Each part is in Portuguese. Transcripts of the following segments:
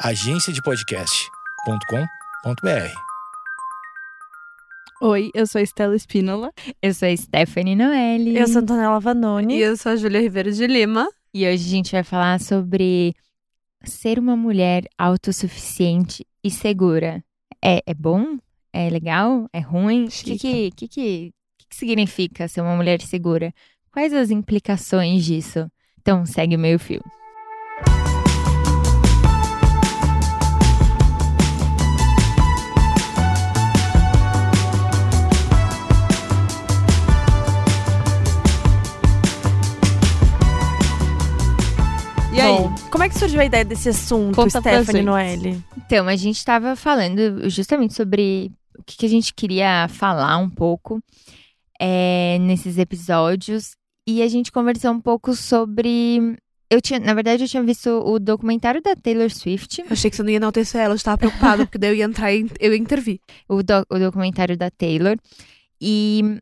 agenciadepodcast.com.br. Oi, eu sou a Estela Espínola. Eu sou a Stephanie Noelle. Eu sou a Antonella Vanoni. E eu sou a Júlia Ribeiro de Lima. E hoje a gente vai falar sobre ser uma mulher autossuficiente e segura. É, é bom? É legal? É ruim? O que que, que, que, que significa ser uma mulher segura? Quais as implicações disso? Então, segue o meio fio. É que surgiu a ideia desse assunto, Conta Stephanie. Noelle? Então, a gente estava falando justamente sobre o que, que a gente queria falar um pouco é, nesses episódios. E a gente conversou um pouco sobre. Eu tinha, na verdade, eu tinha visto o documentário da Taylor Swift, Eu achei que você não ia enaltecer ela, eu estava preocupada, porque daí eu ia entrar e eu ia intervir. o, do- o documentário da Taylor. E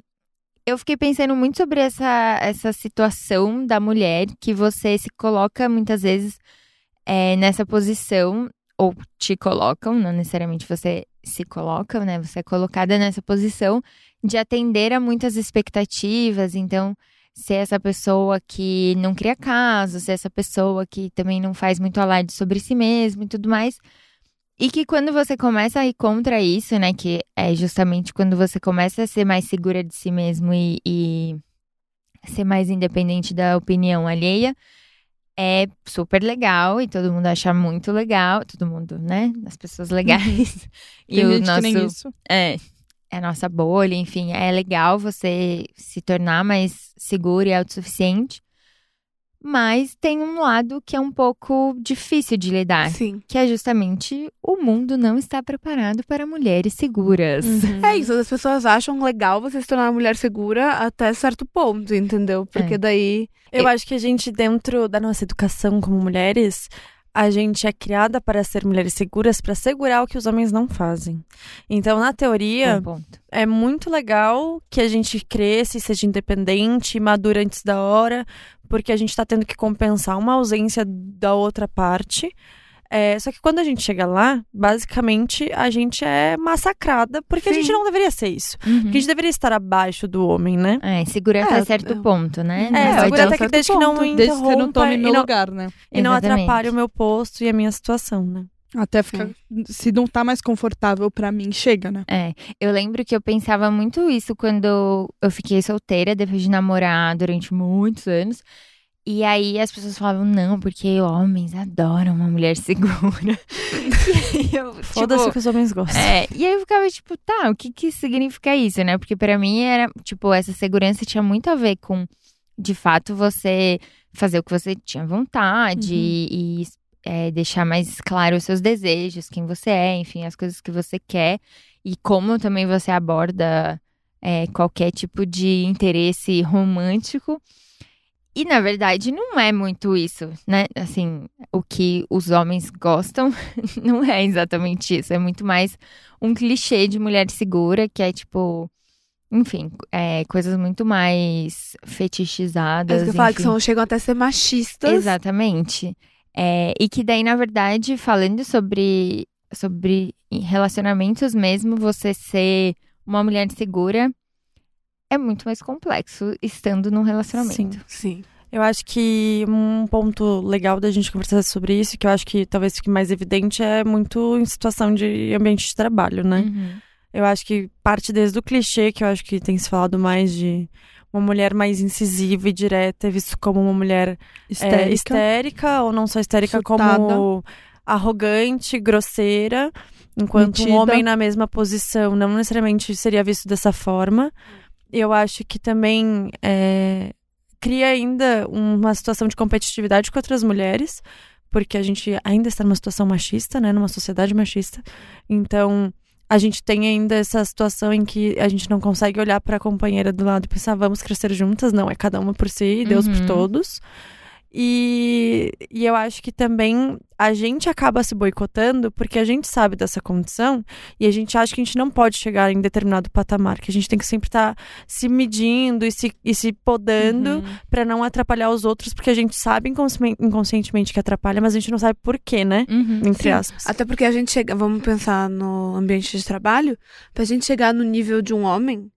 eu fiquei pensando muito sobre essa, essa situação da mulher que você se coloca muitas vezes é, nessa posição, ou te colocam, não necessariamente você se coloca, né? Você é colocada nessa posição de atender a muitas expectativas. Então, ser essa pessoa que não cria caso, ser essa pessoa que também não faz muito alarde sobre si mesmo e tudo mais. E que quando você começa a ir contra isso, né? Que é justamente quando você começa a ser mais segura de si mesmo e, e ser mais independente da opinião alheia, é super legal e todo mundo acha muito legal. Todo mundo, né? As pessoas legais. e Tem o gente nosso. que nem isso. É. É a nossa bolha, enfim. É legal você se tornar mais seguro e autossuficiente. Mas tem um lado que é um pouco difícil de lidar Sim. que é justamente o mundo não está preparado para mulheres seguras. Uhum. É isso, as pessoas acham legal você se tornar uma mulher segura até certo ponto, entendeu? Porque É. daí. Eu acho que a gente, dentro da nossa educação como mulheres, a gente é criada para ser mulheres seguras, para segurar o que os homens não fazem. Então, na teoria, ponto. é muito legal que a gente cresça e seja independente, madura antes da hora, porque a gente tá tendo que compensar uma ausência da outra parte. É, só que quando a gente chega lá, basicamente a gente é massacrada, porque a Sim. gente não deveria ser isso. Uhum. Porque a gente deveria estar abaixo do homem, né? É, segura até É, certo eu- ponto, né? É, Não segura pode- até que desde que não me Desde que não interrompa tome e meu não- lugar, né? E não Exatamente. atrapalhe o meu posto e a minha situação, né? Até ficar. Se não tá mais confortável pra mim, chega, né? É, eu lembro que eu pensava muito isso quando eu fiquei solteira, depois de namorar durante muitos anos. E aí as pessoas falavam, não, porque homens adoram uma mulher segura. eu, Foda-se tipo, que os homens gostam. É, e aí eu ficava tipo, tá, o que que significa isso, né? Porque pra mim era, tipo, essa segurança tinha muito a ver com, de fato, você fazer o que você tinha vontade Uhum. e, e, é, deixar mais claro os seus desejos, quem você é, enfim, as coisas que você quer e como também você aborda é, qualquer tipo de interesse romântico. E na verdade não é muito isso, né? Assim, o que os homens gostam não é exatamente isso. É muito mais um clichê de mulher segura, que é tipo. Enfim, é, coisas muito mais É fetichizadas. isso que eu falo que são, chegam até a ser machistas. Exatamente. É, e que daí, na verdade, falando sobre, sobre relacionamentos mesmo, você ser uma mulher segura é muito mais complexo estando num relacionamento. Sim. Sim. Eu acho que um ponto legal da gente conversar sobre isso, que eu acho que talvez fique mais evidente, é muito em situação de ambiente de trabalho, né? Uhum. Eu acho que parte desde o clichê, que eu acho que tem se falado mais de uma mulher mais incisiva e direta, é visto como uma mulher Histérica. é, histérica, ou não só histérica, Surtada. como arrogante, grosseira, enquanto um Metida. homem na mesma posição não necessariamente seria visto dessa forma. Eu acho que também é, cria ainda uma situação de competitividade com outras mulheres, porque a gente ainda está numa situação machista, né, numa sociedade machista. Então, a gente tem ainda essa situação em que a gente não consegue olhar para a companheira do lado e pensar, vamos crescer juntas. Não, é cada uma por si e Deus por Uhum. todos. E, e eu acho que também a gente acaba se boicotando porque a gente sabe dessa condição e a gente acha que a gente não pode chegar em determinado patamar, que a gente tem que sempre estar tá se medindo e se, e se podando Uhum. pra não atrapalhar os outros, porque a gente sabe inconsci- inconscientemente que atrapalha, mas a gente não sabe por quê, né? Uhum. Entre Sim. aspas. Até porque a gente chega, vamos pensar no ambiente de trabalho, pra gente chegar no nível de um homem,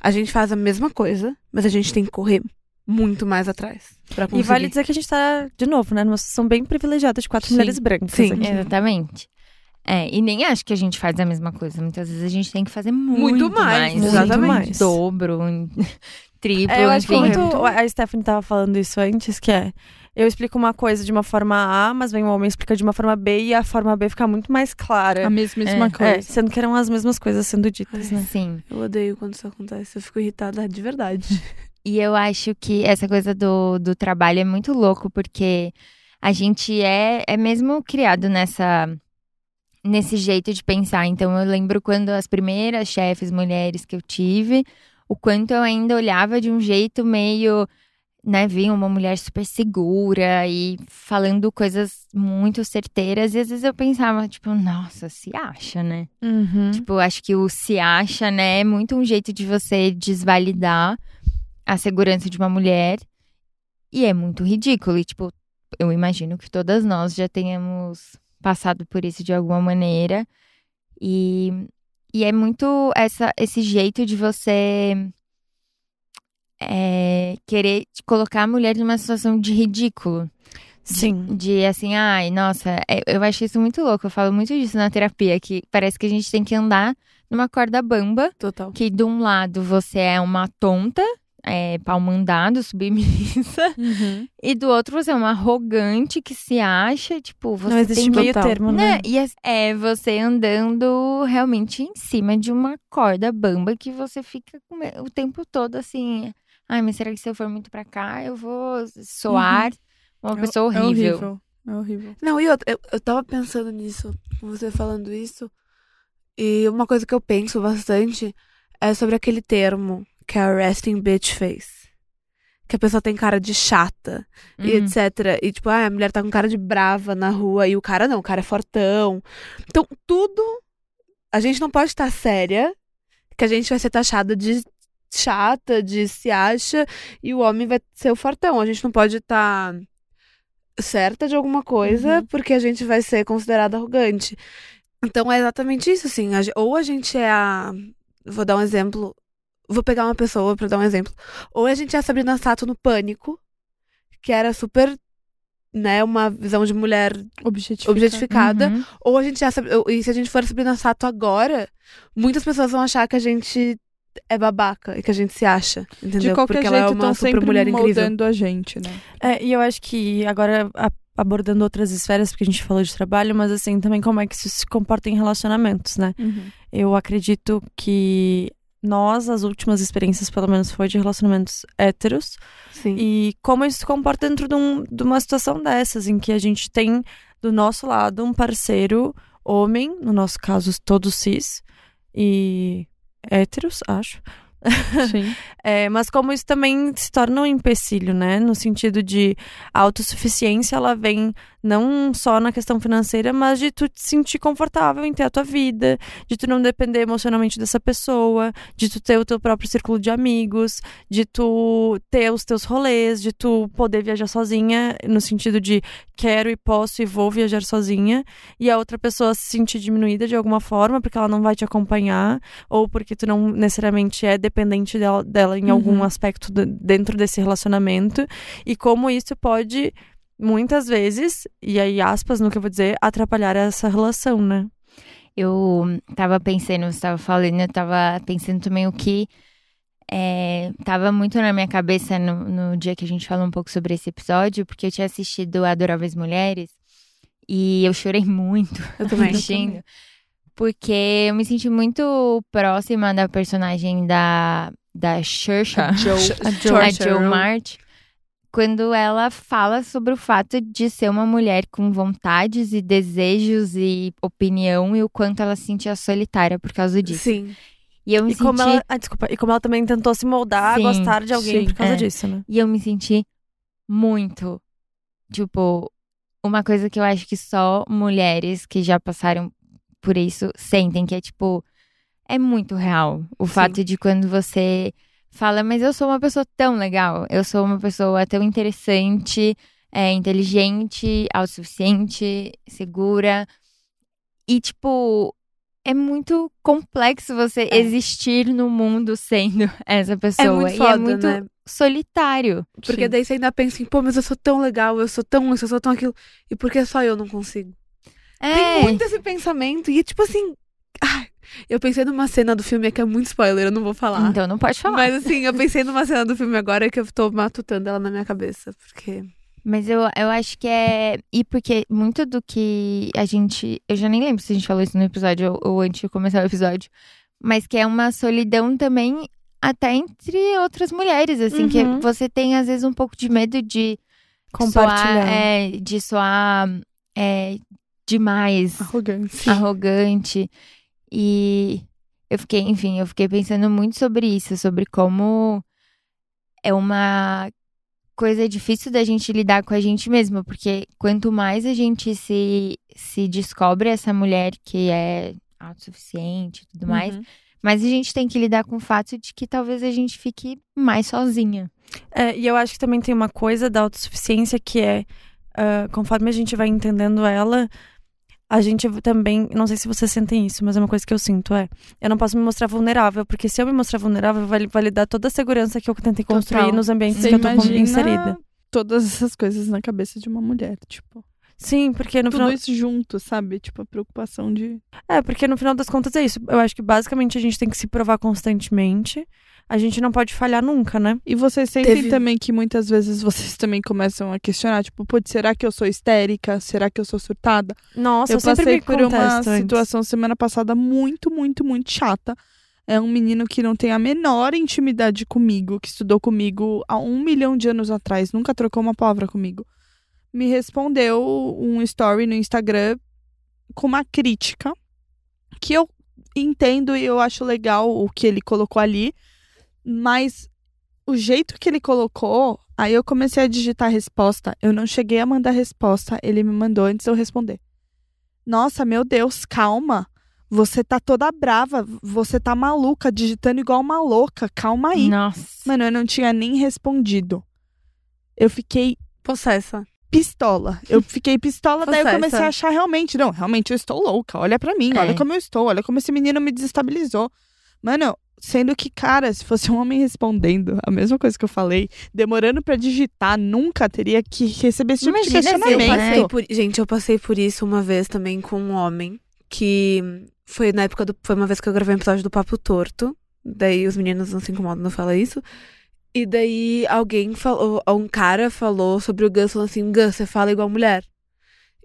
a gente faz a mesma coisa, mas a gente tem que correr muito mais atrás pra E vale dizer que a gente tá, de novo, né, numa situação bem privilegiada de quatro Sim. mulheres brancas. Sim. aqui. Exatamente. É, e nem acho que a gente faz a mesma coisa. Muitas vezes a gente tem que fazer muito, Muito mais, mais. exatamente. Muito mais. Dobro, um triplo, É, eu acho que enfim. muito. A Stephanie tava falando isso antes, que é. Eu explico uma coisa de uma forma A, mas vem um homem e explica de uma forma B e a forma B fica muito mais clara. A mesmíssima É, coisa. É, sendo que eram as mesmas coisas sendo ditas, né? Sim. Eu odeio quando isso acontece, eu fico irritada de verdade. E eu acho que essa coisa do, do trabalho é muito louco, porque a gente é, é mesmo criado nessa nesse jeito de pensar. Então eu lembro quando as primeiras chefes mulheres que eu tive, o quanto eu ainda olhava de um jeito meio, né, vinha uma mulher super segura e falando coisas muito certeiras, e às vezes eu pensava, tipo, nossa, se acha, né? Uhum. Tipo, acho que o se acha, né, é muito um jeito de você desvalidar a segurança de uma mulher. E é muito ridículo. E, tipo, eu imagino que todas nós já tenhamos passado por isso de alguma maneira. E, e é muito essa, esse jeito de você é, querer colocar a mulher numa situação de ridículo. Sim. De assim, ai, nossa, é- eu acho isso muito louco. Eu falo muito disso na terapia, que parece que a gente tem que andar numa corda bamba, Total. que de um lado você é uma tonta, é, pau mandado, submissa, Uhum. e do outro você é uma arrogante que se acha, tipo, você Não existe meio total. termo, né? né? E é- é você andando realmente em cima de uma corda bamba que você fica o tempo todo assim. Ai, mas será que se eu for muito pra cá, eu vou soar uma É- pessoa É horrível? horrível. É horrível. Não, e outra, eu, eu tava pensando nisso, você falando isso, e uma coisa que eu penso bastante é sobre aquele termo que a resting bitch face. Que a pessoa tem cara de chata e Uhum. etc. E tipo, ah, a mulher tá com cara de brava na rua e o cara não, o cara é fortão. Então, tudo. A gente não pode estar séria, que a gente vai ser taxada de chata, de se acha, e o homem vai ser o fortão. A gente não pode estar certa de alguma coisa, Uhum. porque a gente vai ser considerada arrogante. Então é exatamente isso, assim. ou a gente é a. Vou dar um exemplo. Vou pegar uma pessoa pra dar um exemplo. Ou a gente é a Sabrina Sato no Pânico, que era super. Né, uma visão de mulher Objetifica. objetificada. Uhum. Ou a gente é. a Sab- E se a gente for a Sabrina Sato agora, muitas pessoas vão achar que a gente é babaca e que a gente se acha. Entendeu? De qualquer Porque jeito, ela é uma super sempre mulher incrível. moldando a gente, né? É, e eu acho que agora a- abordando outras esferas, porque a gente falou de trabalho, mas assim, também como é que isso se comporta em relacionamentos, né? Eu acredito que nós, as últimas experiências, pelo menos, foi de relacionamentos héteros. Sim. E como isso se comporta dentro de, um- de uma situação dessas, em que a gente tem do nosso lado um parceiro homem, no nosso caso, todos cis, e héteros, acho. Sim. É, mas como isso também se torna um empecilho, né? No sentido de a autossuficiência, ela vem não só na questão financeira, mas de tu te sentir confortável em ter a tua vida, de tu não depender emocionalmente dessa pessoa, de tu ter o teu próprio círculo de amigos, de tu ter os teus rolês, de tu poder viajar sozinha, no sentido de quero e posso e vou viajar sozinha, e a outra pessoa se sentir diminuída de alguma forma, porque ela não vai te acompanhar, ou porque tu não necessariamente é dependente dela, dela em algum Uhum. aspecto de- dentro desse relacionamento, e como isso pode, muitas vezes, e aí aspas no que eu vou dizer, atrapalhar essa relação, né? Eu tava pensando, você tava falando, eu tava pensando também o que é, tava muito na minha cabeça no, no dia que a gente falou um pouco sobre esse episódio, porque eu tinha assistido Adoráveis Mulheres e eu chorei muito Eu também. assistindo. Porque eu me senti muito próxima da personagem da, da Saoirse, A Joe. A a Joe. Joe March, quando ela fala sobre o fato de ser uma mulher com vontades e desejos e opinião e o quanto ela se sentia solitária por causa disso. Sim. E eu me E como senti ela, ah, desculpa, e como ela também tentou se moldar Sim, a gostar de alguém sim, por causa é. disso, né? e eu me senti muito tipo, uma coisa que eu acho que só mulheres que já passaram por isso sentem, que é tipo, é muito real. O Sim. fato de quando você fala, mas eu sou uma pessoa tão legal, eu sou uma pessoa tão interessante, é, inteligente, autossuficiente, segura. E, tipo, é muito complexo você É. existir no mundo sendo essa pessoa. muito e foda, é muito né? solitário. Porque Sim. daí você ainda pensa assim, pô, mas eu sou tão legal, eu sou tão isso, eu sou tão aquilo. E por que só eu não consigo? É. Tem muito esse pensamento. E tipo assim. ai, eu pensei numa cena do filme que é muito spoiler, eu não vou falar. Então não pode falar. Mas assim, eu pensei numa cena do filme agora que eu tô matutando ela na minha cabeça. Porque. Mas eu, eu acho que é. E porque muito do que a gente. Eu já nem lembro se a gente falou isso no episódio ou, ou antes de começar o episódio. Mas que é uma solidão também, até entre outras mulheres, assim, que Uhum. você tem às vezes um pouco de medo de Compartilhar. soar. É, de soar é, demais, Arrogante. arrogante. E eu fiquei, enfim, eu fiquei pensando muito sobre isso, sobre como é uma coisa difícil da gente lidar com a gente mesma, porque quanto mais a gente se, se descobre essa mulher que é autossuficiente e tudo mais, Uhum. mais a gente tem que lidar com o fato de que talvez a gente fique mais sozinha. É, e eu acho que também tem uma coisa da autossuficiência que é, ah, conforme a gente vai entendendo ela, a gente também, não sei se vocês sentem isso, mas é uma coisa que eu sinto, é, eu não posso me mostrar vulnerável, porque se eu me mostrar vulnerável, vai validar toda a segurança que eu tentei construir Total. nos ambientes Você que eu tô inserida. todas essas coisas na cabeça de uma mulher, tipo. Sim, porque no tudo final... isso junto, sabe? Tipo, a preocupação de. É, porque no final das contas é isso. Eu acho que basicamente a gente tem que se provar constantemente. A gente não pode falhar nunca, né? E vocês sentem Teve- também que muitas vezes vocês também começam a questionar, tipo, putz, será que eu sou histérica? Será que eu sou surtada? Nossa, eu, eu sempre passei me por uma antes. situação semana passada muito, muito, muito chata. É um menino que não tem a menor intimidade comigo, que estudou comigo há um milhão de anos atrás, nunca trocou uma palavra comigo. Me respondeu um story no Instagram com uma crítica que eu entendo e eu acho legal o que ele colocou ali, mas o jeito que ele colocou, aí eu comecei a digitar a resposta. Eu não cheguei a mandar a resposta, ele me mandou antes de eu responder. Nossa, meu Deus, calma. Você tá toda brava, você tá maluca, digitando igual uma louca. Calma aí. Nossa. Mano, eu não tinha nem respondido. Eu fiquei Possessa. Pistola. Eu fiquei pistola, daí eu comecei a achar realmente, não, realmente eu estou louca. Olha pra mim, É. olha como eu estou, olha como esse menino me desestabilizou. Mano, sendo que, cara, se fosse um homem respondendo a mesma coisa que eu falei, demorando pra digitar, nunca teria que receber esse tipo de Imagina eu Eu questionamento. passei por, gente, eu passei por isso uma vez também com um homem que foi na época do. Foi uma vez que eu gravei um episódio do Papo Torto. Daí os meninos não se incomodam não falar isso. E daí alguém falou, um cara falou sobre o Gus, falou assim, Gus, você fala igual mulher.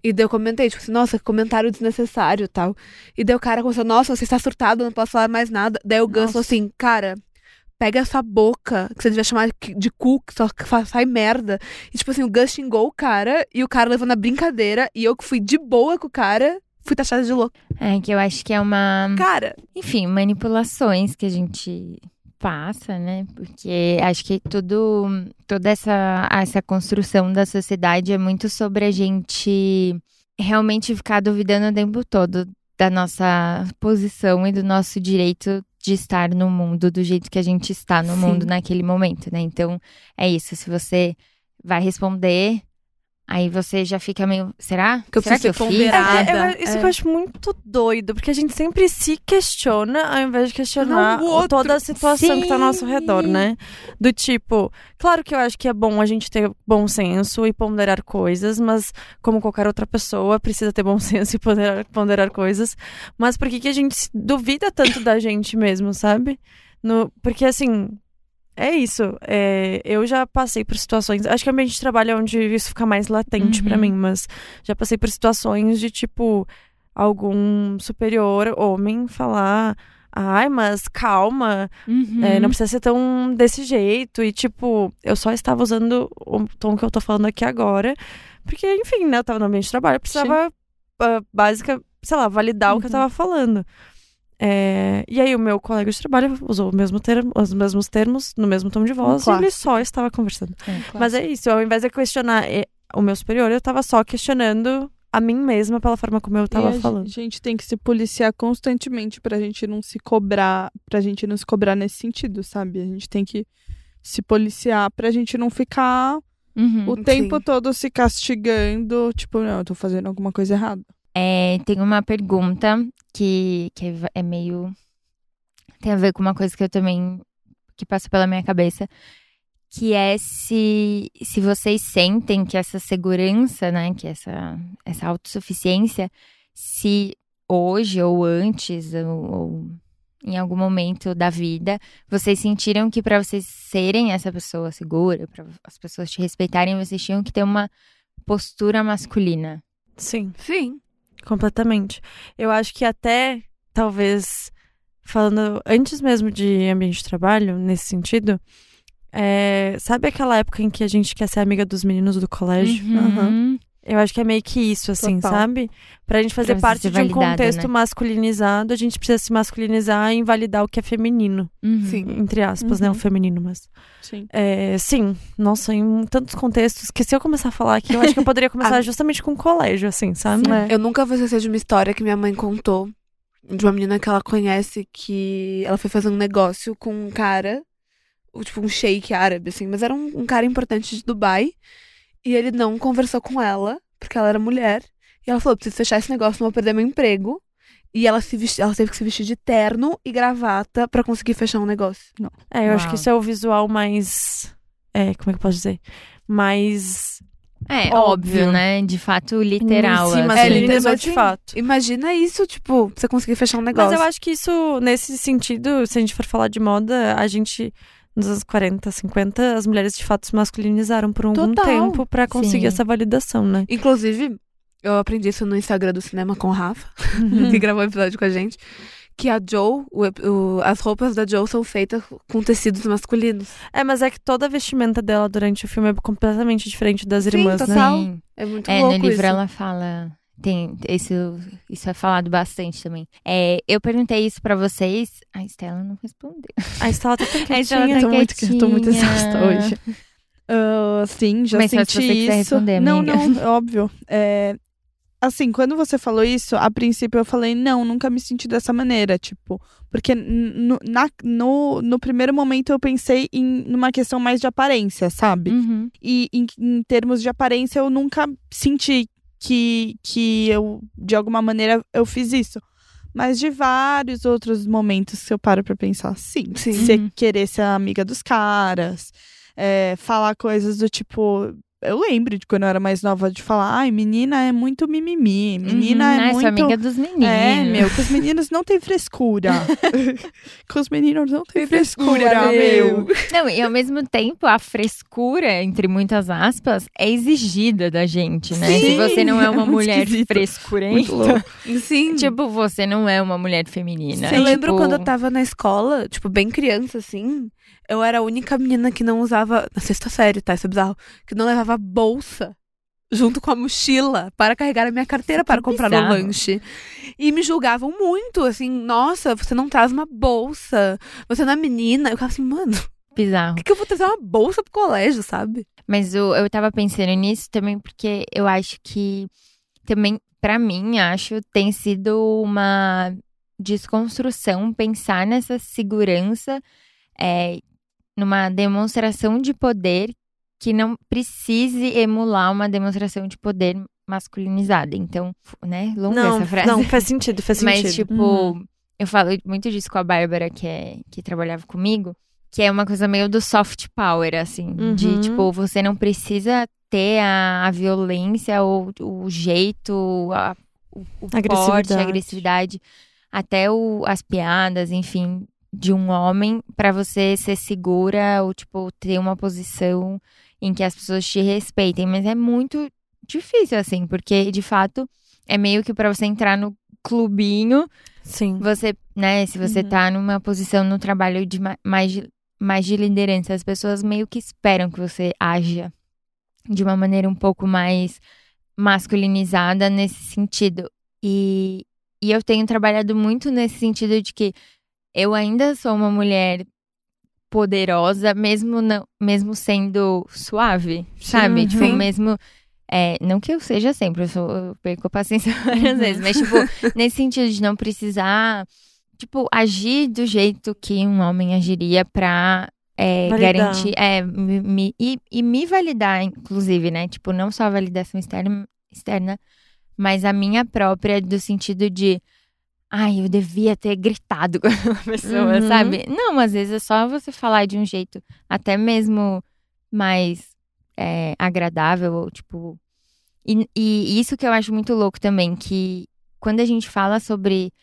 E daí eu comentei, tipo assim, nossa, comentário desnecessário e tal. E daí o cara começou, nossa, você está surtado, não posso falar mais nada. Daí o Gus falou assim, cara, pega essa boca, que você devia chamar de cu, que só sai merda. E tipo assim, o Gus xingou o cara, e o cara levou na brincadeira, e eu que fui de boa com o cara, fui taxada de louco. É que eu acho que é uma. Cara, enfim, manipulações que a gente passa, né? Porque acho que tudo, toda essa, essa construção da sociedade é muito sobre a gente realmente ficar duvidando o tempo todo da nossa posição e do nosso direito de estar no mundo do jeito que a gente está no Sim. mundo naquele momento, né? Então, é isso. Se você vai responder, aí você já fica meio, será? Que eu será que eu preciso fiz? ponderar. É, Nada. eu- isso É. que eu acho muito doido, porque a gente sempre se questiona ao invés de questionar Não, toda a situação que tá ao nosso Sim. redor, né? Do tipo, claro que eu acho que é bom a gente ter bom senso e ponderar coisas, mas como qualquer outra pessoa, precisa ter bom senso e ponderar, ponderar coisas. Mas por que, que a gente duvida tanto da gente mesmo, sabe? No, porque assim. É isso. é, eu já passei por situações. Acho que o ambiente de trabalho é onde isso fica mais latente pra Uhum. mim, mas já passei por situações de tipo algum superior homem falar. Ai, mas calma, Uhum. é, não precisa ser tão desse jeito. E, tipo, eu só estava usando o tom que eu tô falando aqui agora. Porque, enfim, né? Eu tava no ambiente de trabalho, eu precisava, ah, básica, sei lá, validar o que eu Uhum. tava falando. É, e aí o meu colega de trabalho usou o mesmo termo, os mesmos termos, no mesmo tom de voz, e ele só estava conversando. É, claro. Mas é isso, ao invés de questionar é, o meu superior, eu tava só questionando a mim mesma pela forma como eu E tava a falando. gente tem que se policiar constantemente pra gente não se cobrar, pra gente não se cobrar nesse sentido, sabe? A gente tem que se policiar pra gente não ficar Uhum. o tempo Sim. todo se castigando, tipo, não, eu tô fazendo alguma coisa errada. É, tem uma pergunta que, que é meio. Tem a ver com uma coisa que eu também. que passou pela minha cabeça. Que é se, se vocês sentem que essa segurança, né? Que essa, essa autossuficiência, se hoje ou antes, ou, ou em algum momento da vida, vocês sentiram que para vocês serem essa pessoa segura, para as pessoas te respeitarem, vocês tinham que ter uma postura masculina. Sim. Sim. Completamente. Eu acho que até, talvez, falando antes mesmo de ambiente de trabalho, nesse sentido, é, sabe aquela época em que a gente quer ser amiga dos meninos do colégio? Uhum. Eu acho que é meio que isso, assim, Total. sabe? Pra gente fazer Pra parte de um validada, contexto né? masculinizado, a gente precisa se masculinizar e invalidar o que é feminino. Uhum. Sim. Entre aspas, né? O Uhum. feminino, mas. Sim. É, sim, nossa, em tantos contextos que se eu começar a falar aqui, eu acho que eu poderia começar Ah. justamente com o colégio, assim, sabe? É. Eu nunca vou esquecer de uma história que minha mãe contou de uma menina que ela conhece que ela foi fazer um negócio com um cara, o- tipo um sheik árabe, assim, mas era um, um cara importante de Dubai. E ele não conversou com ela, porque ela era mulher. E ela falou: preciso fechar esse negócio, não vou perder meu emprego. E ela, se vesti- ela teve que se vestir de terno e gravata pra conseguir fechar um negócio. É, eu acho que Uau. isso é o visual mais. É, como é que eu posso dizer? Mais. É, Óbvio. óbvio, né? De fato, literal. Sim, assim. masculinizou mas de fato. Imagina isso, tipo, você conseguir fechar um negócio. Mas eu acho que isso, nesse sentido, se a gente for falar de moda, a gente, nos anos 40, 50, as mulheres de fato se masculinizaram por algum Total. tempo pra conseguir Sim. essa validação, né? Inclusive, eu aprendi isso no Instagram do cinema com o Rafa, Uhum. que gravou um episódio com a gente. Que a Joe, o o- as roupas da Joe são feitas com tecidos masculinos. É, mas é que toda a vestimenta dela durante o filme é completamente diferente das Sim, irmãs, né? total. Sim. É muito É, louco no livro isso. ela fala. Tem, isso, isso é falado bastante também. É, eu perguntei isso pra vocês. A Estela não respondeu. A Estela tá tão A Estela quietinha. tá tô muito, tô muito quietinha. exausta hoje. Ah, sim, já Mas só se senti você isso. responder, não, amiga. não, é óbvio. É, assim, quando você falou isso, a princípio eu falei, não, nunca me senti dessa maneira, tipo, porque no, na- no, no primeiro momento eu pensei em numa questão mais de aparência, sabe? Uhum. E em, em termos de aparência eu nunca senti que, que eu, de alguma maneira, eu fiz isso. Mas de vários outros momentos que eu paro pra pensar, sim. Sim. Você Uhum. querer ser amiga dos caras, é, falar coisas do tipo. Eu lembro de quando eu era mais nova de falar, ai, menina é muito mimimi, menina Uhum. é muito. sou amiga dos meninos. É, meu, com os meninos não tem frescura. com os meninos não tem frescura, frescura, meu. Não, e ao mesmo tempo, a frescura, entre muitas aspas, é exigida da gente, né? Sim, Se você não é uma é mulher esquisito. frescurenta. Sim. tipo, você não é uma mulher feminina. eu lembro Tipo, quando eu tava na escola, tipo, bem criança, assim. Eu era a única menina que não usava. Na sexta série, tá? Isso é bizarro. Que não levava bolsa junto com a mochila para carregar a minha carteira para comprar no bizarro. lanche. E me julgavam muito, assim, nossa, você não traz uma bolsa, você não é menina. Eu ficava assim, mano, Bizarro. que, que eu vou trazer uma bolsa pro colégio, sabe? Mas o, eu tava pensando nisso também porque eu acho que também, pra mim, acho, tem sido uma desconstrução pensar nessa segurança é, numa demonstração de poder que não precise emular uma demonstração de poder masculinizada. Então, né? Longa Não, essa frase. não, faz sentido, faz sentido. Mas, tipo, eu falo muito disso com a Bárbara, que, é, que trabalhava comigo, que é uma coisa meio do soft power, assim. De, Uhum. tipo, você não precisa ter a, a violência ou o jeito, a, o, o porte, Agressividade. a agressividade, até o, as piadas, enfim, de um homem pra você ser segura ou, tipo, ter uma posição em que as pessoas te respeitem. Mas é muito difícil, assim, porque, de fato, é meio que pra você entrar no clubinho, Sim. você, né, se você Uhum. tá numa posição no trabalho de ma- mais de, mais de liderança, as pessoas meio que esperam que você haja de uma maneira um pouco mais masculinizada nesse sentido. E, e eu tenho trabalhado muito nesse sentido de que eu ainda sou uma mulher poderosa, mesmo não, mesmo sendo suave, sabe? Uhum. Tipo, mesmo É, não que eu seja sempre, eu, sou, eu perco a paciência várias vezes, mas, tipo, nesse sentido de não precisar, tipo, agir do jeito que um homem agiria pra é, garantir. É, me, me- e, e me validar, inclusive, né? Tipo, não só a validação externa, externa, mas a minha própria, do sentido de. Ai, eu devia ter gritado com a pessoa, Uhum. sabe? Não, às vezes é só você falar de um jeito até mesmo mais é, agradável, ou tipo. E, e isso que eu acho muito louco também, que quando a gente fala sobre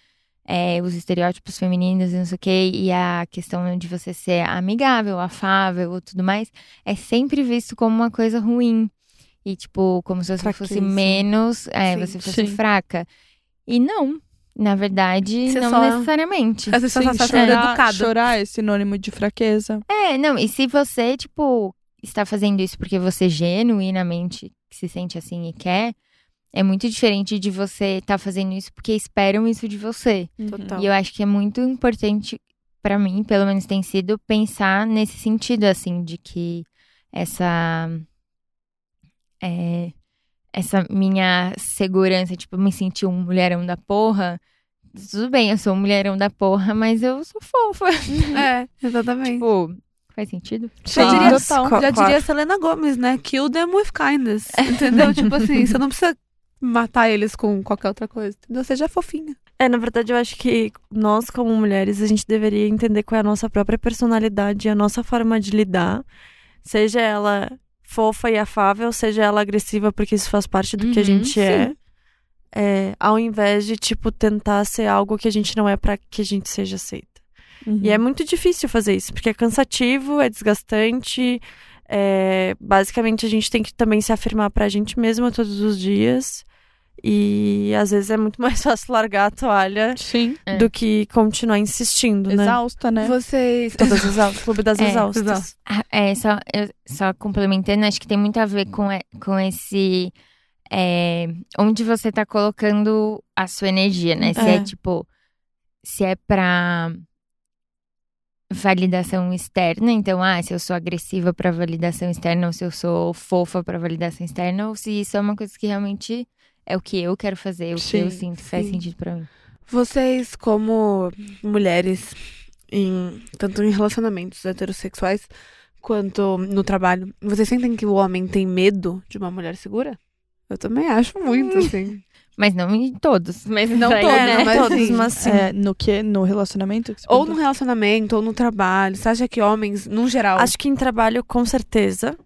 é, os estereótipos femininos e não sei o quê, e a questão de você ser amigável, afável ou tudo mais, é sempre visto como uma coisa ruim. E, tipo, como se você fosse menos, é, Sim, você fosse sim. fraca. E não. Na verdade, Você não só- necessariamente. Às vezes Sim, só tá sendo chorar, educado. chorar é sinônimo de fraqueza. É, não, e se você, tipo, está fazendo isso porque você genuinamente se sente assim e quer, é muito diferente de você estar fazendo isso porque esperam isso de você. Total. E eu acho que é muito importante, pra mim, pelo menos tem sido, pensar nesse sentido, assim, de que essa. é, essa minha segurança, tipo, me sentir um mulherão da porra. Tudo bem, eu sou um mulherão da porra, mas eu sou fofa. É, exatamente. tipo, faz sentido? Já diria, total. já Claro. diria Selena Gomes, né? Kill them with kindness. Entendeu? tipo assim, você não precisa matar eles com qualquer outra coisa. Entendeu? Seja fofinha. É, na verdade, eu acho que nós, como mulheres, a gente deveria entender qual é a nossa própria personalidade, a nossa forma de lidar. Seja ela fofa e afável, seja ela agressiva, porque isso faz parte do que a Uhum, gente sim. é. É, Ao invés de, tipo, tentar ser algo que a gente não é pra que a gente seja aceita. Uhum. E é muito difícil fazer isso, porque é cansativo, é desgastante. é, Basicamente, a gente tem que também se afirmar pra gente mesma todos os dias. E às vezes é muito mais fácil largar a toalha Sim, É. do que continuar insistindo, né? exausta, né? Vocês. Todas as exaustas, clube das É, exaustas. Ah, É, só, eu- só complementando, acho que tem muito a ver com, e- com esse. É, onde você tá colocando a sua energia, né? Se é, É. tipo. Se é pra validação externa, então, ah, se eu sou agressiva pra validação externa, ou se eu sou fofa pra validação externa, ou se isso é uma coisa que realmente é o que eu quero fazer, o que eu Sim, sinto que faz sim. sentido pra mim. Vocês, como mulheres, em, tanto em relacionamentos heterossexuais quanto no trabalho, vocês sentem que o homem tem medo de uma mulher segura? Eu também acho muito, assim. Mas não em todos. Mas Não todos, né? mas todos, sim. mas sim. É, no que? No relacionamento? que Ou no relacionamento, ou no trabalho. Você acha que homens, no geral. Acho que em trabalho, com certeza.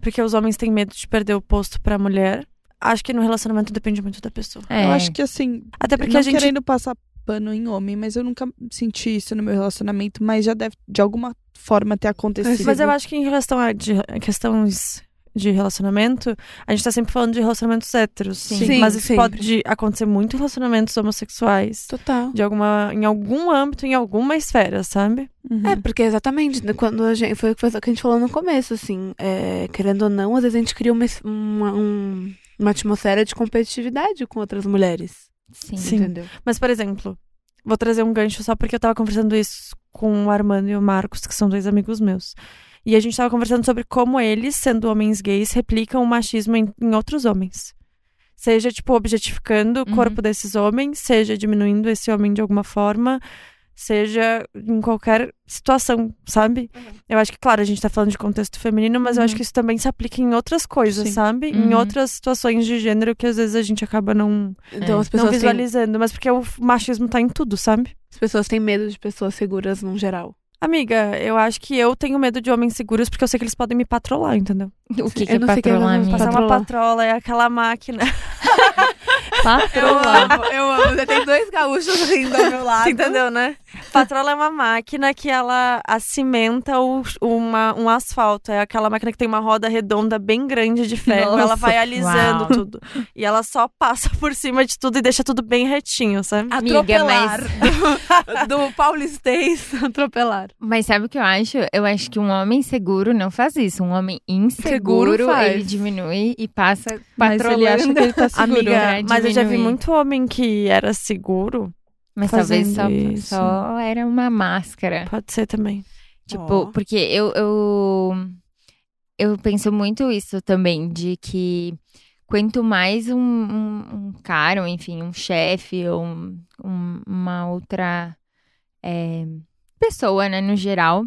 Porque os homens têm medo de perder o posto pra mulher. Acho que no relacionamento depende muito da pessoa. É. Eu acho que assim, Até porque a gente. querendo passar pano em homem, mas eu nunca senti isso no meu relacionamento, mas já deve de alguma forma ter acontecido. Mas eu acho que em relação a de, a questões de relacionamento, a gente tá sempre falando de relacionamentos héteros. Sim. Mas isso Sim, pode acontecer muito em relacionamentos homossexuais. Total. De alguma, em algum âmbito, em alguma esfera, sabe? Uhum. É, porque exatamente, quando a gente. Foi foi o que a gente falou no começo, assim. é, querendo ou não, às vezes a gente cria uma, uma, um- uma atmosfera de competitividade com outras mulheres. Sim. Sim. Entendeu? Mas, por exemplo, vou trazer um gancho só porque eu tava conversando isso com o Armando e o Marcos, que são dois amigos meus. E a gente tava conversando sobre como eles, sendo homens gays, replicam o machismo em, em outros homens. Seja, tipo, objetificando o Uhum. corpo desses homens, seja diminuindo esse homem de alguma forma, seja em qualquer situação, sabe? Eu acho que, claro, a gente tá falando de contexto feminino, mas eu Uhum. acho que isso também se aplica em outras coisas, Sim. sabe? Em Uhum. outras situações de gênero que às vezes a gente acaba não, Então É. as não pessoas, têm, visualizando, mas porque o machismo tá em tudo, sabe? as pessoas têm medo de pessoas seguras num geral. Amiga, eu acho que eu tenho medo de homens seguros porque eu sei que eles podem me patrolar, entendeu? O que, que Eu é é patrolar, amiga? Passar uma patrola é aquela máquina. Patrolar. amo, eu Já tem dois gaúchos rindo ao meu lado. Entendeu, né? Patrola é uma máquina que ela acimenta o, uma, um asfalto. É aquela máquina que tem uma roda redonda bem grande de ferro. Nossa, ela vai alisando uau. tudo. E ela só passa por cima de tudo e deixa tudo bem retinho, sabe? Amiga, Atropelar. Do, do paulistês, atropelar. Mas sabe o que eu acho? Eu acho que um homem seguro não faz isso. Um homem inseguro, ele diminui e passa Mas patrolando. ele acha que ele tá seguro. Amiga, pra mas eu já vi muito homem que era seguro. Mas talvez só, só era uma máscara. Pode ser também. Tipo, Ó. porque eu, eu, eu penso muito isso também, de que quanto mais um, um, um cara, enfim, um chefe ou um- um- uma outra é, pessoa, né, no geral,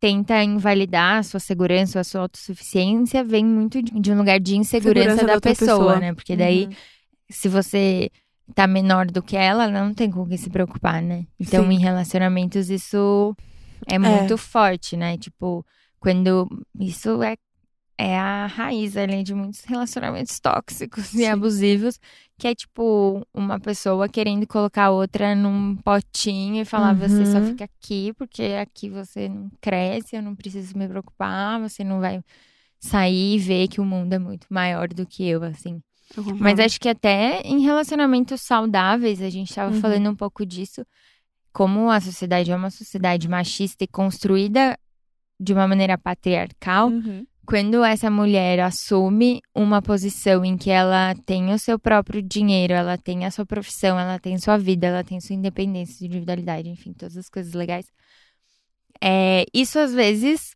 tenta invalidar a sua segurança a sua autossuficiência, vem muito de de um lugar de insegurança Segurança da da pessoa, pessoa. né? Porque daí, Uhum. se você tá menor do que ela, ela não tem com o que se preocupar, né? Então, Sim. em relacionamentos, isso é muito forte, né? Tipo, quando isso é, é a raiz ali de muitos relacionamentos tóxicos e Sim. abusivos, que é tipo uma pessoa querendo colocar outra num potinho e falar: você só Uhum. fica aqui porque aqui você não cresce, eu não preciso me preocupar, você não vai sair e ver que o mundo é muito maior do que eu, assim. Mas acho que até em relacionamentos saudáveis, a gente estava Uhum. falando um pouco disso, como a sociedade é uma sociedade machista e construída de uma maneira patriarcal, Uhum. quando essa mulher assume uma posição em que ela tem o seu próprio dinheiro, ela tem a sua profissão, ela tem sua vida, ela tem sua independência, individualidade, enfim, todas as coisas legais, é, isso às vezes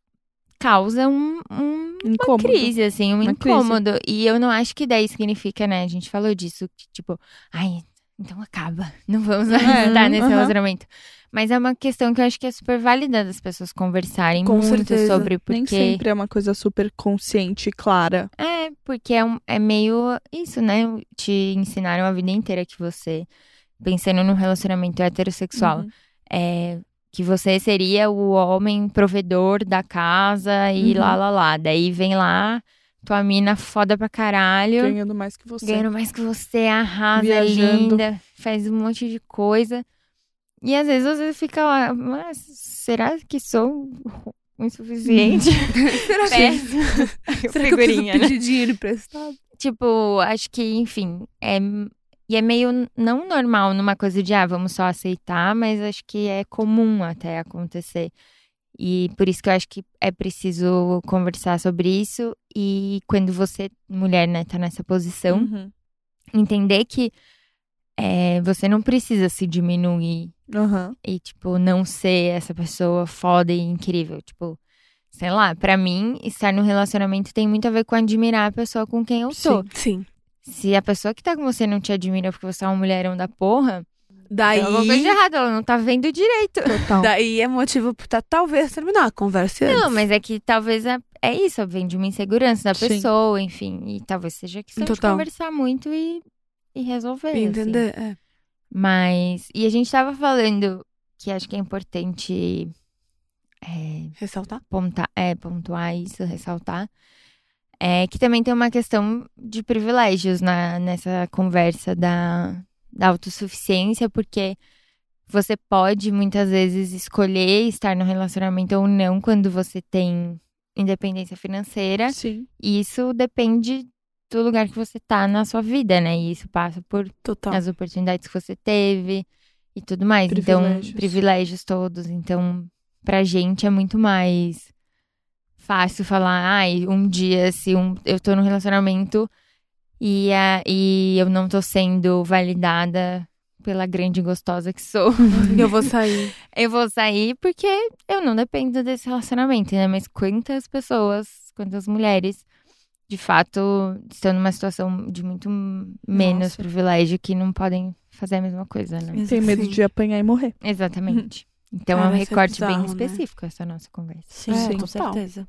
causa um- um uma crise, assim, um Uma crise. incômodo. E eu não acho que daí significa, né? A gente falou disso, que, tipo, ai, então acaba. Não vamos mais É, estar nesse aham. relacionamento. Mas é uma questão que eu acho que é super válida das pessoas conversarem Com muito certeza. sobre, porque. Nem sempre é uma coisa super consciente e clara. É, porque é, um- é meio isso, né? Te ensinaram a vida inteira que você, pensando num relacionamento heterossexual, Uhum. é, que você seria o homem provedor da casa e Uhum. lá, lá, lá. Daí vem lá, tua mina foda pra caralho, Ganhando mais que você. ganhando mais que você, arrasa, Viajando. linda, faz um monte de coisa. E às vezes você fica lá, mas será que sou o insuficiente? Será que, será que eu preciso né? pedir dinheiro emprestado? Tipo, acho que, enfim, é. E é meio não normal numa coisa de, ah, vamos só aceitar, mas acho que é comum até acontecer. E por isso que eu acho que é preciso conversar sobre isso. E quando você, mulher, né, tá nessa posição, Uhum. entender que é, você não precisa se diminuir Aham. e, tipo, não ser essa pessoa foda e incrível. Tipo, sei lá, pra mim, estar num relacionamento tem muito a ver com admirar a pessoa com quem eu tô. Sim. Se a pessoa que tá com você não te admira porque você é um mulherão da porra, Daí, tem alguma coisa de errado, ela não tá vendo direito. Total. daí é motivo pra talvez terminar a conversa antes. Não, mas é que talvez é, é isso, vem de uma insegurança da Sim. pessoa, enfim. E talvez seja questão Total. de conversar muito e, e resolver. assim. Entender? É. Mas. E a gente tava falando que acho que é importante é, Ressaltar? ponta- é, pontuar isso, ressaltar. É que também tem uma questão de privilégios na, nessa conversa da, da autossuficiência, porque você pode muitas vezes escolher estar no relacionamento ou não quando você tem independência financeira. Sim. E isso depende do lugar que você tá na sua vida, né? E isso passa por Total. as oportunidades que você teve e tudo mais. Então, Privilégios. privilégios todos. Então, pra gente é muito mais fácil falar, ai, um dia se um, eu tô num relacionamento e, a, e eu não tô sendo validada pela grande gostosa que sou. Eu vou sair. eu vou sair porque eu não dependo desse relacionamento, né? Mas quantas pessoas, quantas mulheres, de fato, estão numa situação de muito menos Nossa. privilégio que não podem fazer a mesma coisa, né? Tem medo Sim. de apanhar e morrer. Exatamente. Então é Cara, um isso é recorte bem bizarro, né? específico essa nossa conversa. Sim, É, com total. certeza.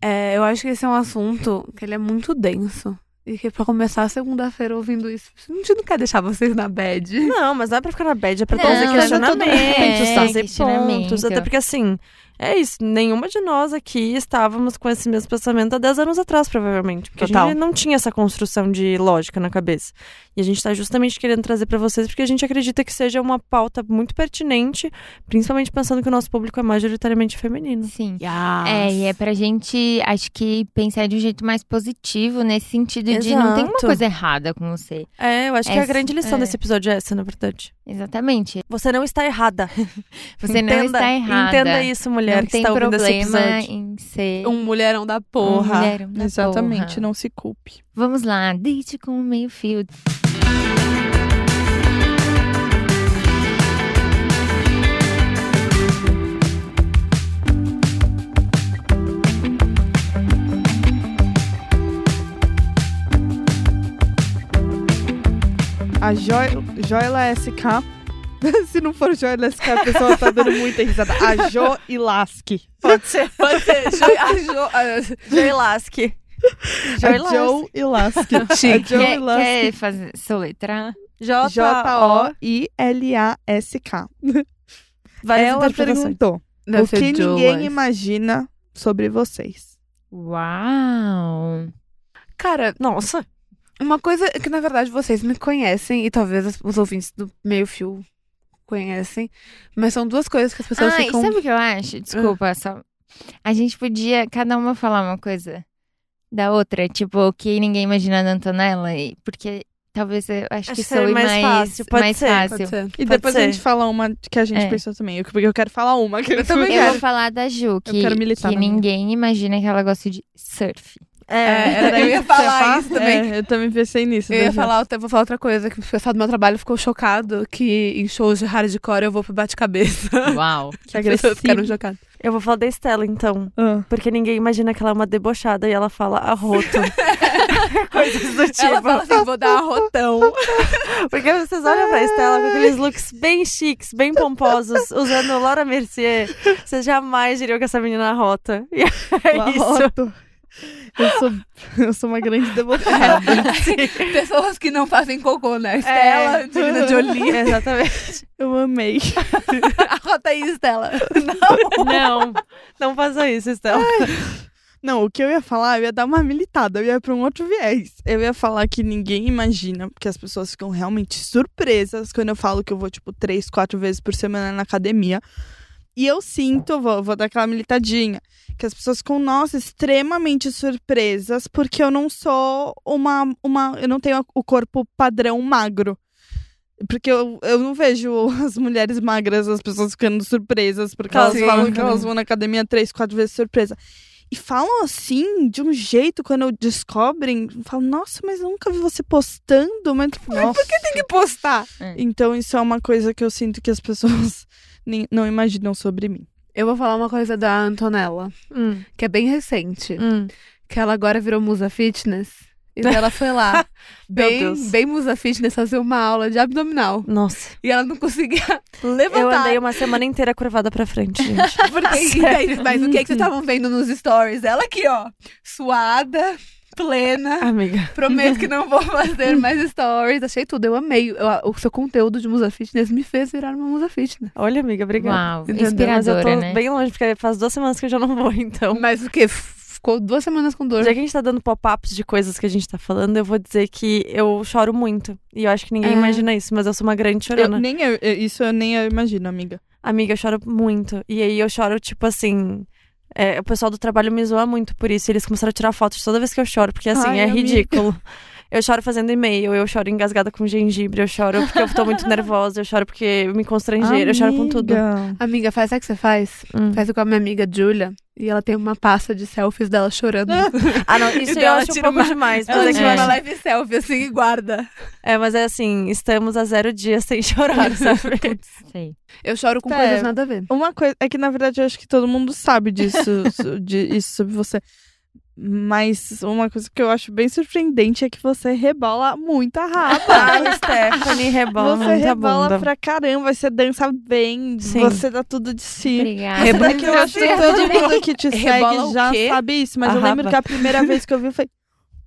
É, eu acho que esse é um assunto que ele é muito denso. E que pra começar segunda-feira ouvindo isso, a gente não quer deixar vocês na bad. Não, mas não é pra ficar na bad, é pra Não, trazer questionamentos, trazer questionamento. pontos. Até porque, assim, é isso. Nenhuma de nós aqui estávamos com esse mesmo pensamento há 10 anos atrás, provavelmente. Porque a Total. gente não tinha essa construção de lógica na cabeça. E a gente tá justamente querendo trazer pra vocês porque a gente acredita que seja uma pauta muito pertinente, principalmente pensando que o nosso público é majoritariamente feminino. Sim. Yes. É, e é pra gente, acho que, pensar de um jeito mais positivo, nesse sentido de não tem uma Exato. coisa errada com você. É, eu acho que a Essa- grande lição é. desse episódio é essa, na verdade. Exatamente. Você não está errada. Você não Entenda- está errada. Entenda isso, mulher, não que está ouvindo esse problema episódio. em ser Um mulherão da um porra. mulherão da Exatamente, porra. não se culpe. Vamos lá, date com o meio fio. A jo Joila SK. Se não for Joila SK, a pessoa tá dando muita risada. A Jo Ilaski. Pode ser. Pode ser. Jo, a Jo, a- Joy Lasky. Joy A Jo Ilaski. A Chique. Jo Quer, Ilaski. quer fazer soletrar? J-O-I-L-A-S-K. Ela perguntou Deve o que Jo, ninguém imagina sobre vocês. Uau! Cara, Nossa. uma coisa que na verdade vocês me conhecem e talvez os- os ouvintes do meio fio conhecem, mas são duas coisas que as pessoas Ah, ficam. sabe o que eu acho? Desculpa, só. A gente podia cada uma falar uma coisa da outra, tipo, o que ninguém imagina da Antonella, e- porque talvez eu acho, Acho que soe mais mais, fácil, pode mais ser, Pode fácil. ser. E Pode depois a ser. gente fala uma que a gente É. pensou também. Eu- Porque eu quero falar uma. Que Eu também Eu quero. vou falar da Ju, que, quero militar que ninguém imagina que ela gosta de surf. É, era eu ia falar isso também. É, eu também pensei nisso. Eu ia falar, outra- vou falar outra coisa, que o pessoal do meu trabalho ficou chocado que em shows de hardcore eu vou pro bate-cabeça. Uau! Que pessoas ficaram agressivo. chocadas. Eu vou falar da Estela, então. Ah. Porque ninguém imagina que ela é uma debochada e ela fala arroto. Coisas do tipo. Ela fala assim, vou dar arrotão. Porque vocês olham pra Estela com aqueles looks bem chiques, bem pomposos, usando Laura Mercier. Vocês jamais diriam que essa menina arrota. E é isso. foto. Eu sou, eu sou uma grande debochada. Pessoas que não fazem cocô, né? Estela, É. Angelina Jolie. Exatamente. Eu amei. Arrota aí, Estela. Não, não faça isso, Estela. Não, o que eu ia falar, eu ia dar uma militada, eu ia pra um outro viés. Eu ia falar que ninguém imagina, porque as pessoas ficam realmente surpresas quando eu falo que eu vou, tipo, três, quatro vezes por semana na academia. E eu sinto, vou, vou dar aquela militadinha, que as pessoas ficam, nossa, extremamente surpresas, porque eu não sou uma. uma eu não tenho o corpo padrão magro. Porque eu, eu não vejo as mulheres magras, as pessoas ficando surpresas, porque elas Sim. falam que elas vão na academia três, quatro vezes surpresa. E falam assim, de um jeito, quando descobrem, falam, nossa, mas eu nunca vi você postando, mas tipo, nossa. Tem que postar. Então isso é uma coisa que eu sinto que as pessoas nem- não imaginam sobre mim. Eu vou falar uma coisa da Antonella, Hum, que é bem recente. hum. Que ela agora virou musa fitness. E ela foi lá, bem, bem musa fitness, fazer uma aula de abdominal. Nossa. E ela não conseguia levantar. Eu andei uma semana inteira curvada pra frente, gente. Porque, mas o que, que vocês estavam vendo nos stories? Ela aqui, ó, suada, plena. Amiga. Prometo que não vou fazer mais stories. Achei tudo, eu amei. Eu- o seu conteúdo de musa fitness me fez virar uma musa fitness. Olha, amiga, obrigada. Uau! Entendeu? Mas eu Inspiradora, tô né? bem longe, porque faz duas semanas que eu já não vou, então. Mas o quê? Ficou duas semanas com dor. Já que a gente tá dando pop-ups de coisas que a gente tá falando, eu vou dizer que eu choro muito. E eu acho que ninguém É. imagina isso, mas eu sou uma grande Eu, chorona. nem eu- eu- isso eu nem eu imagino, amiga. Amiga, eu choro muito. E aí eu choro, tipo assim. É, o pessoal do trabalho me zoa muito por isso. Eles começaram a tirar fotos toda vez que eu choro, porque assim, Ai, é amiga. ridículo. Eu choro fazendo e-mail, eu choro engasgada com gengibre, eu choro porque eu tô muito nervosa, eu choro porque eu me constrangeram, eu choro com tudo. Amiga. Amiga, faz sabe o que você faz? Hum. Faz com a minha amiga Julia. E ela tem uma pasta de selfies dela chorando. Ah, não, isso eu ela acho um pouco uma- demais. Ela é, que tira eu é. uma live selfie assim e guarda. é, mas é assim, estamos a zero dias sem chorar, sabe? Sei. Eu choro com É. coisas nada a ver. Uma coisa é que, na verdade, eu acho que todo mundo sabe disso, so- de, isso sobre você. Mas uma coisa que eu acho bem surpreendente é que você rebola muita raba. Ai, Stephanie rebola você muita rebola bunda. pra caramba, você dança bem, Sim. você dá tudo de si. Obrigada. Rebola- que eu acho que todo mundo que te Rebola segue já sabe isso, mas A eu lembro raba. que a primeira vez que eu vi, falei,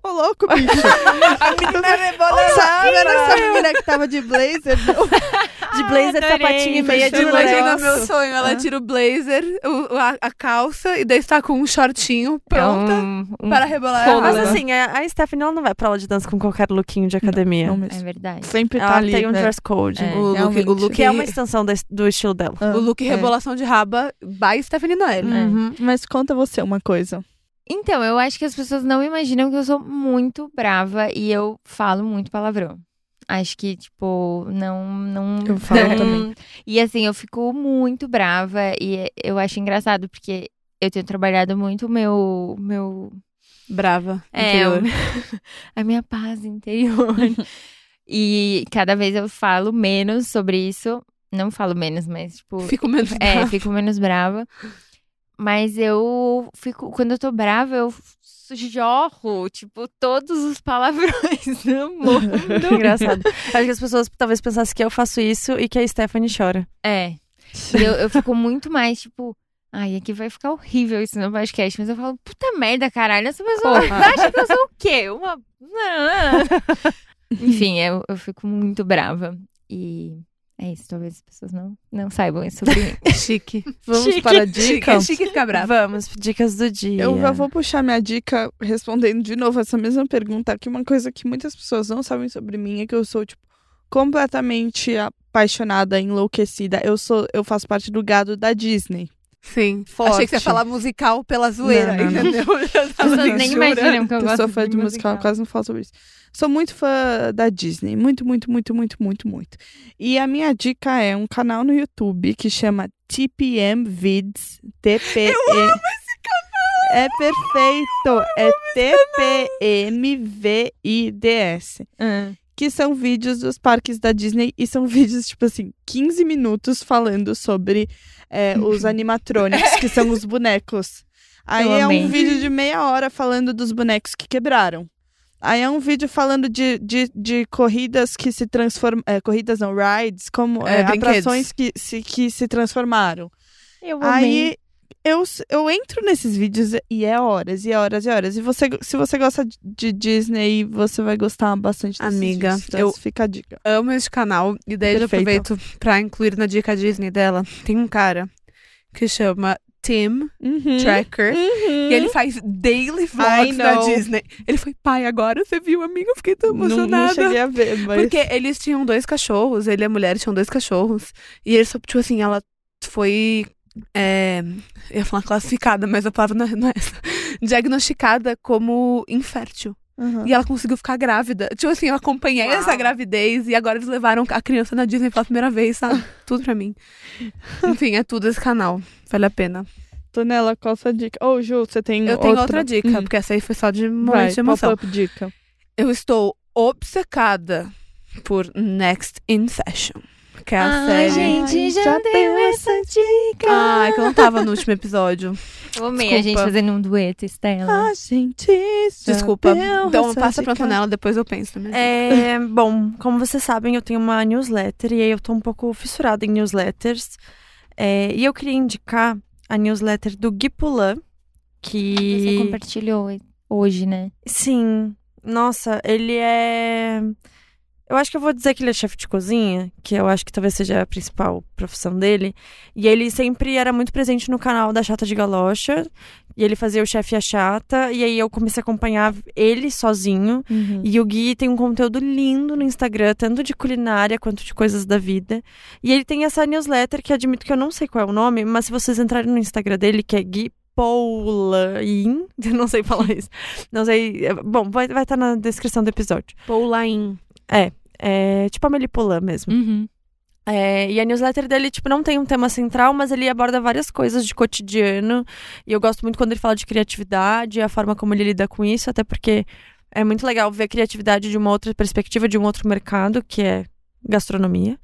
ô louco, bicho. A menina rebola Sabe, era essa menina que tava de blazer? De blazer, adorei. sapatinho e meia de Imagina negócio. meu sonho. Ela Ah. tira o blazer, o- a, a calça, e daí está com um shortinho pronta É um, um- para rebolar Rola. a Mas raba. assim, a, a Stephanie ela não vai pra aula de dança com qualquer lookinho de academia. Não É mesmo. verdade. Sempre tá ela ali, tem um né? dress code. É. O look, o look, Que é uma extensão da- do estilo dela. Ah, o look é. rebolação de raba by Stephanie Noelle. É. Uhum. Mas conta você uma coisa. Então, eu acho que as pessoas não imaginam que eu sou muito brava e eu falo muito palavrão. Acho que, tipo, não. não Eu falo não- também. E assim, eu fico muito brava e eu acho engraçado, porque eu tenho trabalhado muito o meu. meu Brava. é, a minha paz interior. e cada vez eu falo menos sobre isso. Não falo menos, mas, tipo. Fico menos É, brava. fico menos brava. Mas eu fico. Quando eu tô brava, eu jorro, tipo, todos os palavrões do mundo. Engraçado. Acho que as pessoas talvez pensassem que eu faço isso e que a Stephanie chora. É. E eu, eu fico muito mais, tipo, ai, aqui vai ficar horrível isso no podcast. Mas eu falo, puta merda, caralho, essa pessoa acha que eu sou o quê? Uma. Enfim, eu, eu fico muito brava. E é isso, talvez as pessoas não, não saibam isso sobre mim. Chique. Vamos Chique. para a Chique, dica? é chique ficar brava. Vamos, dicas do dia. Eu já vou puxar minha dica respondendo de novo essa mesma pergunta, que uma coisa que muitas pessoas não sabem sobre mim é que eu sou, tipo, completamente apaixonada, enlouquecida. Eu sou, eu faço parte do gado da Disney. Sim. Forte. Achei que você ia falar musical pela zoeira, Não, não, não. entendeu? Já As tava pessoas assim, nem imaginam que eu Eu gosto sou fã de musical, quase não falo sobre isso. Sou muito fã da Disney, muito, muito, muito, muito, muito, muito. E a minha dica é um canal no YouTube que chama TPM Vids, TPM. Eu amo esse canal! É perfeito, é TPM-V-I-D-S. Ah, Que são vídeos dos parques da Disney e são vídeos, tipo assim, 15 minutos falando sobre é, os animatronics, que são os bonecos. Aí é um vídeo de meia hora falando dos bonecos que quebraram. Aí é um vídeo falando de, de, de corridas que se transformam. corridas não, rides, como É, é, atrações que se, que se transformaram. eu amei. Aí eu, eu entro nesses vídeos e é horas, e é horas, e horas. E você, se você gosta de- Disney, você vai gostar bastante desses Amiga, vídeos. Então eu- fica a dica. amo esse canal e daí eu Perfeito. aproveito pra incluir na dica Disney dela. Tem um cara que chama Tim Uhum. Tracker Uhum. e ele faz daily vlogs da. Disney. Ele foi pai agora, você viu, amiga? Eu fiquei tão Não, emocionada. não cheguei a ver, mas... Porque eles tinham dois cachorros, ele e a mulher tinham dois cachorros. E eles, tipo assim, ela foi. É, eu ia falar classificada, mas a palavra não é, não é essa. Diagnosticada como infértil. Uhum. E ela conseguiu ficar grávida. Tipo assim, eu acompanhei essa gravidez e agora eles levaram a criança na Disney pela primeira vez, sabe? tudo pra mim. Enfim, é tudo esse canal. Vale a pena. Tonela, qual sua dica? Ô, Ju, você tem Eu tenho outra dica, Hum. porque essa aí foi só de momento Vai, de emoção. pop-up dica. Eu estou obcecada por Next in Fashion. Que é a série. gente, já, já deu essa dica. Ai, que eu não tava no último episódio. Eu amei a gente desculpa. fazendo um dueto, Estela. A gente já Desculpa. deu Então essa passa pra dica. Antonella, depois eu penso. É, bom, como vocês sabem, eu tenho uma newsletter e aí eu tô um pouco fissurada em newsletters. É, e eu queria indicar a newsletter do Gui Poulain, Você que... compartilhou hoje, né? Sim, nossa, ele é... Eu acho que eu vou dizer que ele é chefe de cozinha, que eu acho que talvez seja a principal profissão dele. E ele sempre era muito presente no canal da Chata de Galocha. E ele fazia o chefe e a chata. E aí eu comecei a acompanhar ele sozinho. E o Gui tem um conteúdo lindo no Instagram, tanto de culinária quanto de coisas da vida. E ele tem essa newsletter que admito que eu não sei qual é o nome, mas se vocês entrarem no Instagram dele, que é Gui Paulain, eu não sei falar isso. Não sei. Bom, vai estar na descrição do episódio. Paulain. É tipo a Melipolã mesmo. Uhum. É, e a newsletter dele, tipo, não tem um tema central, mas ele aborda várias coisas de cotidiano. E eu gosto muito quando ele fala de criatividade, a forma como ele lida com isso, até porque é muito legal ver a criatividade de uma outra perspectiva, de um outro mercado, que é gastronomia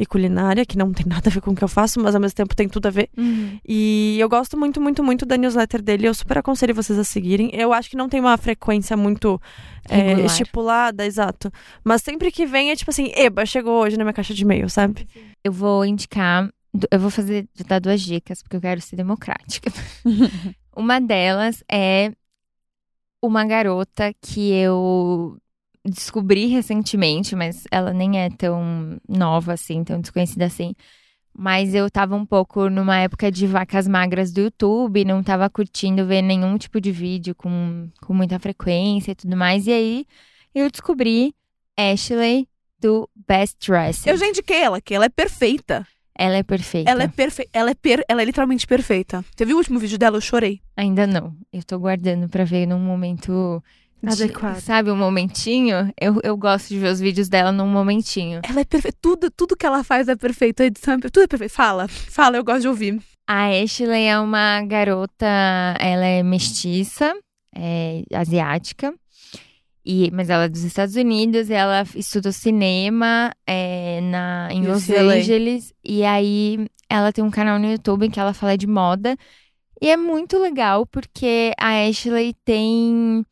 e culinária, que não tem nada a ver com o que eu faço, mas ao mesmo tempo tem tudo a ver. Uhum. E eu gosto muito, muito, muito da newsletter dele. Eu super aconselho vocês a seguirem. Eu acho que não tem uma frequência muito é, estipulada, exato. Mas sempre que vem é tipo assim, eba, chegou hoje na minha caixa de e-mail, sabe? Eu vou indicar. Eu vou fazer dar duas dicas, porque eu quero ser democrática. Uma delas é uma garota que eu descobri recentemente, mas ela nem é tão nova assim, tão desconhecida assim. Mas eu tava um pouco numa época de vacas magras do YouTube, não tava curtindo ver nenhum tipo de vídeo com, com muita frequência e tudo mais. E aí eu descobri Ashley do Best Dressed. Eu já indiquei ela, que ela é perfeita. Ela é perfeita. Ela é perfeita. Ela é, per... ela é literalmente perfeita. Você viu o último vídeo dela? Eu chorei. Ainda não. Eu tô guardando pra ver num momento. De- Adequado. sabe, um momentinho? Eu, eu gosto de ver os vídeos dela num momentinho. Ela é perfeita. Tudo, tudo que ela faz é perfeito. A edição é per- Tudo é perfeito. Fala. Fala, eu gosto de ouvir. A Ashley é uma garota, ela é mestiça, é asiática, e, mas ela é dos Estados Unidos, e ela estudou cinema é, na, em Los UCLA. Angeles, e aí ela tem um canal no YouTube em que ela fala de moda, E é muito legal porque a Ashley tem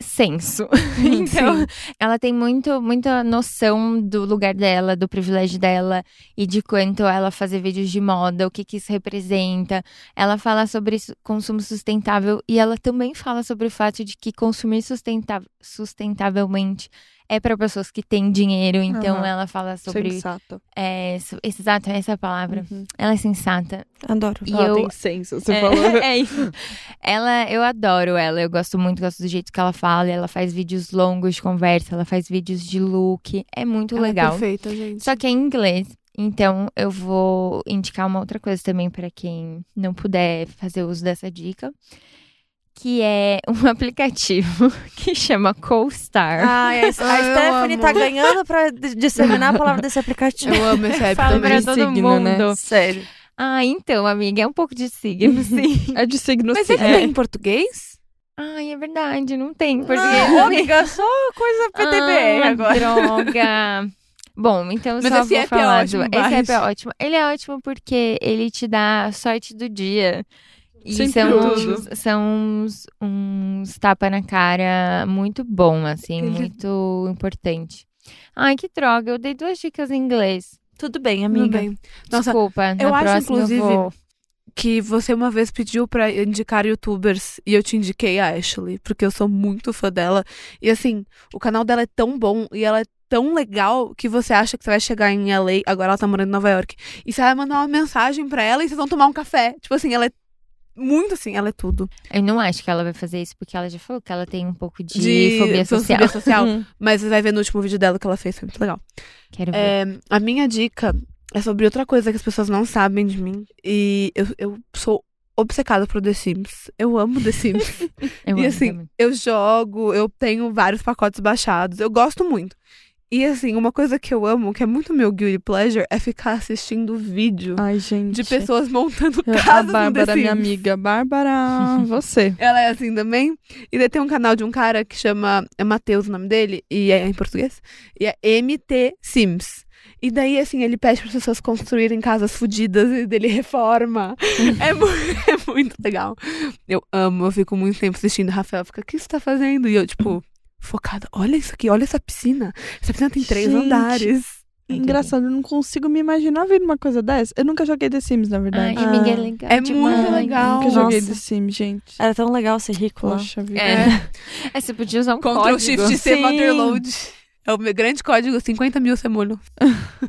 senso. então, ela tem muito, muita noção do lugar dela, do privilégio dela e de quanto ela fazer vídeos de moda, o que, que isso representa. Ela fala sobre su- consumo sustentável e ela também fala sobre o fato de que consumir sustenta sustentavelmente é para pessoas que têm dinheiro. Então, Aham. ela fala sobre. Sensato. É, exato, essa é a palavra. Uhum. Ela é sensata. Adoro. E Ela eu, tem senso, você é, falou. é isso. Ela, eu adoro ela. Eu gosto muito, gosto do jeito que ela fala. Ela faz vídeos longos de conversa, ela faz vídeos de look. É muito Ela é legal. perfeita, gente. Só que é em inglês. Então, eu vou indicar uma outra coisa também para quem não puder fazer uso dessa dica. Que é um aplicativo que chama CoStar. Ai, a, a Ah, Stephanie tá ganhando pra disseminar a palavra desse aplicativo. Eu amo esse app Fala também. pra todo signo, mundo. né? Sério. Ah, então, amiga, é um pouco de signo, sim. É de signo Mas sim. ele tem em português? Ai, é verdade, não tem em português. Não, amiga, só coisa PTBR ah, agora. Droga. Bom, então Mas só esse vou app é falar ótimo, do... Esse app é ótimo. Ele é ótimo porque ele te dá a sorte do dia. E Sempre são, tudo. uns, são uns, uns tapa na cara muito bom, assim, Ele- muito importante. Ai, que droga, eu dei duas dicas em inglês. Tudo bem, Tudo amiga. bem. Nossa, Desculpa, eu acho, inclusive, eu vou... que você uma vez pediu pra indicar youtubers e eu te indiquei a Ashley, porque eu sou muito fã dela. E assim, o canal dela é tão bom e ela é tão legal que você acha que você vai chegar em LA, agora ela tá morando em Nova York, e você vai mandar uma mensagem pra ela e vocês vão tomar um café. Tipo assim, ela é muito assim, ela é tudo. Eu não acho que ela vai fazer isso, porque ela já falou que ela tem um pouco de, De fobia social. fobia social. Mas você vai ver no último vídeo dela que ela fez, foi muito legal. Quero ver. É, a minha dica é sobre outra coisa que as pessoas não sabem de mim. E eu, eu sou obcecada por The Sims. Eu amo The Sims. eu e amo assim, também. eu jogo, eu tenho vários pacotes baixados, eu gosto muito. E assim, uma coisa que eu amo, que é muito meu guilty pleasure, é ficar assistindo vídeo Ai, gente. de pessoas montando A casas The Bárbara, minha amiga. Bárbara, você. Ela é assim também. E daí tem um canal de um cara que chama. É Matheus o nome dele, e é em português. E é MT Sims. E daí, assim, ele pede para as pessoas construírem casas fodidas e dele reforma. é, mu é muito legal. Eu amo, eu fico muito tempo assistindo. Rafael fica, o que você tá fazendo? E eu, tipo, focada. Olha isso aqui, olha essa piscina. Essa piscina tem três Gente. andares. Engraçado, eu não consigo me imaginar vendo uma coisa dessa. Eu nunca joguei The Sims, na Ai, verdade. amiga, é Ah. legal É demais. muito legal. Nunca joguei. The Sims, gente. Era tão legal ser rico lá. Poxa vida. É. É, você podia usar um Ctrl código. Shift C. Motherload. É o meu grande código, 50 mil semolho.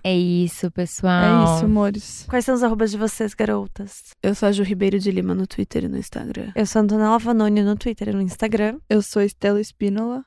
É isso, É pessoal. isso, amores. Quais são os arrobas de vocês, garotas? Eu sou a Ju Ribeiro de Lima no Twitter e no Instagram. Eu sou a Antonella Vanoni no Twitter e no Instagram. Eu sou Estela Espínola.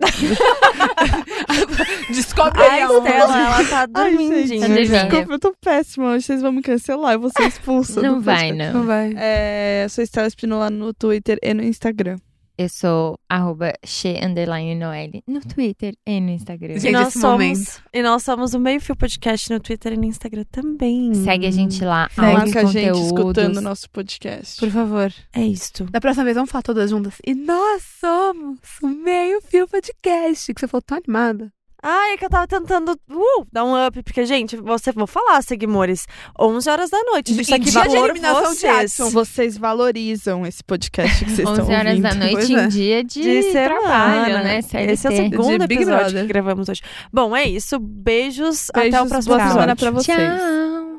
Descobre A aí aonde. Estela, ela tá Ai, dormindinha. gente, Tá desculpa, eu tô péssima. Hoje vocês vão me cancelar, eu vou ser expulsa. Não vai, podcast. não. vai. É, eu sou Estela Espínola no Twitter e no Instagram. Eu sou arroba che, underline Noelle no Twitter e no Instagram. E Gente, nós, esse somos, momento. e nós somos o Meio Fio Podcast no Twitter e no Instagram também. Segue a gente lá. Marca a gente escutando o nosso podcast. Por favor. É isto. Da próxima vez, vamos falar todas juntas. E nós somos o Meio Fio Podcast. Que você falou tão animada. Ai, é que eu tava tentando uh, dar um up, porque, gente, você, vou falar, seguimores, 11 horas da noite. Isso Em aqui dia de eliminação de vocês. Adson. Vocês valorizam esse podcast que vocês 11 estão horas ouvindo. da noite Pois em é. dia de, De trabalho, semana. né? Esse é o CLT. segundo De episódio que gravamos hoje. Bom, é isso. Beijos, Beijos, até o próximo boa semana pra vocês. Tchau.